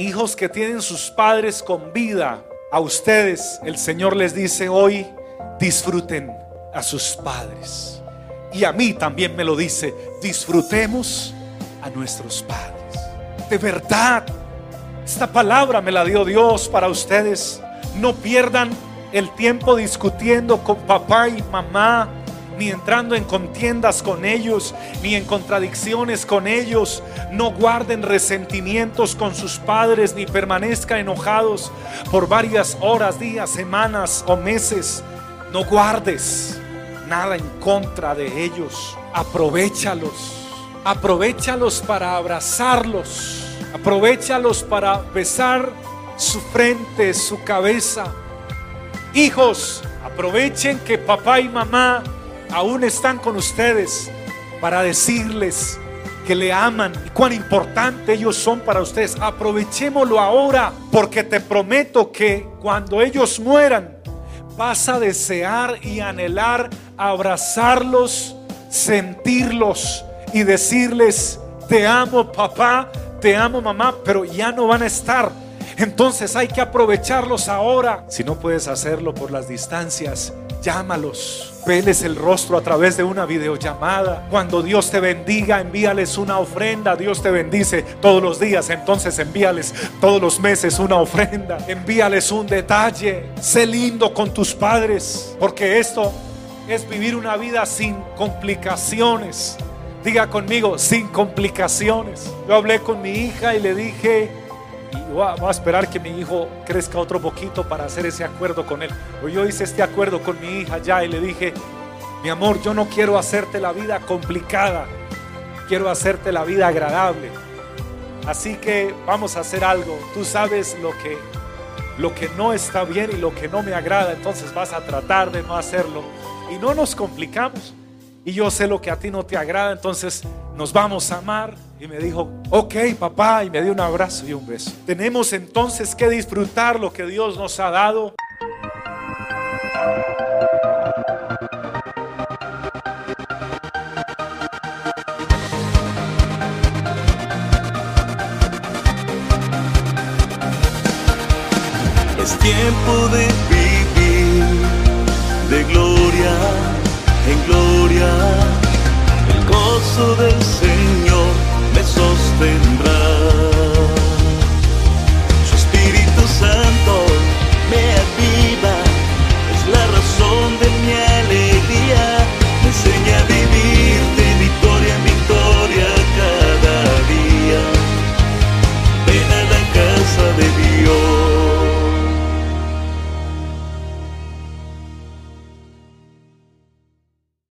hijos que tienen sus padres con vida, a ustedes el Señor les dice hoy, disfruten a sus padres. Y a mí también me lo dice, disfrutemos a nuestros padres. De verdad, esta palabra me la dio Dios para ustedes. No pierdan el tiempo discutiendo con papá y mamá, ni entrando en contiendas con ellos, ni en contradicciones con ellos. No guarden resentimientos con sus padres, ni permanezcan enojados por varias horas, días, semanas o meses. No guardes nada en contra de ellos. Aprovechalos. Aprovechalos para abrazarlos. Aprovechalos para besar su frente, su cabeza. Hijos, aprovechen que papá y mamá aún están con ustedes para decirles que le aman y cuán importante ellos son para ustedes. Aprovechémoslo ahora porque te prometo que cuando ellos mueran vas a desear y anhelar abrazarlos, sentirlos y decirles, te amo papá, te amo mamá, pero ya no van a estar. Entonces hay que aprovecharlos ahora. Si no puedes hacerlo por las distancias, llámalos. Veles el rostro a través de una videollamada. Cuando Dios te bendiga, envíales una ofrenda. Dios te bendice todos los días, entonces envíales todos los meses una ofrenda. Envíales un detalle. Sé lindo con tus padres, porque esto es vivir una vida sin complicaciones. Diga conmigo, sin complicaciones. Yo hablé con mi hija y le dije, y voy a, esperar que mi hijo crezca otro poquito para hacer ese acuerdo con él. yo hice este acuerdo con mi hija ya y le dije, mi amor, yo no quiero hacerte la vida complicada, quiero hacerte la vida agradable. Así que vamos a hacer algo. Tú sabes lo que lo que no está bien y lo que no me agrada, entonces vas a tratar de no hacerlo y no nos complicamos y yo sé lo que a ti no te agrada, entonces nos vamos a amar. Y me dijo, ok papá, y me dio un abrazo y un beso. Tenemos entonces que disfrutar lo que Dios nos ha dado. Es tiempo de vivir de gloria en gloria. El gozo del Señor.